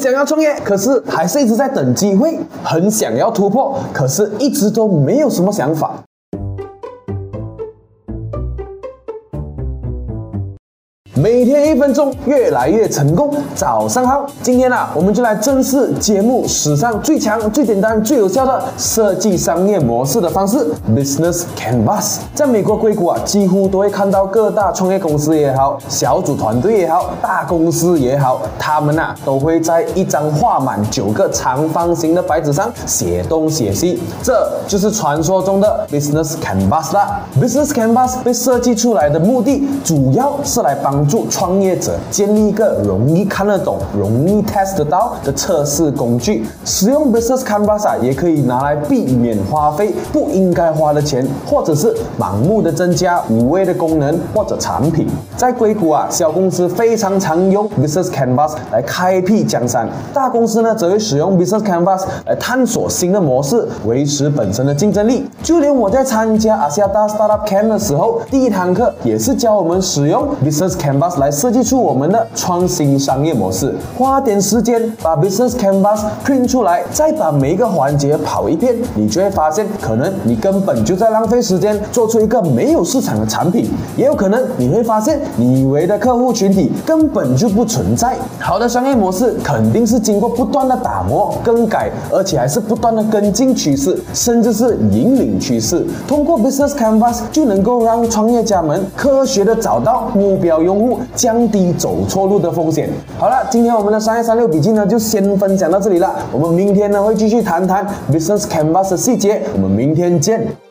想要创业，可是还是一直在等机会；很想要突破，可是一直都没有什么想法。每天一分钟，越来越成功。早上好，今天啊，我们就来正式揭幕史上最强、最简单、最有效的设计商业模式的方式 ——Business Canvas。在美国硅谷啊，几乎都会看到各大创业公司也好，小组团队也好，大公司也好，他们啊都会在一张画满九个长方形的白纸上写东写西，这就是传说中的 Business Canvas 啦。Business Canvas 被设计出来的目的，主要是来帮。助创业者建立一个容易看得懂、容易 test 得到的测试工具。使用 Business Canvas 也可以拿来避免花费不应该花的钱，或者是盲目的增加无谓的功能或者产品。在硅谷啊，小公司非常常用 Business Canvas 来开辟江山，大公司呢则会使用 Business Canvas 来探索新的模式，维持本身的竞争力。就连我在参加 Asiata Startup Camp 的时候，第一堂课也是教我们使用 Business Canvas。Canvas 来设计出我们的创新商业模式，花点时间把 Business Canvas print 出来，再把每一个环节跑一遍，你就会发现，可能你根本就在浪费时间，做出一个没有市场的产品；也有可能你会发现，你以为的客户群体根本就不存在。好的商业模式肯定是经过不断的打磨、更改，而且还是不断的跟进趋势，甚至是引领趋势。通过 Business Canvas 就能够让创业家们科学的找到目标用。降低走错路的风险。好了，今天我们的三月三六笔记呢，就先分享到这里了。我们明天呢会继续谈谈 Business Canvas 的细节。我们明天见。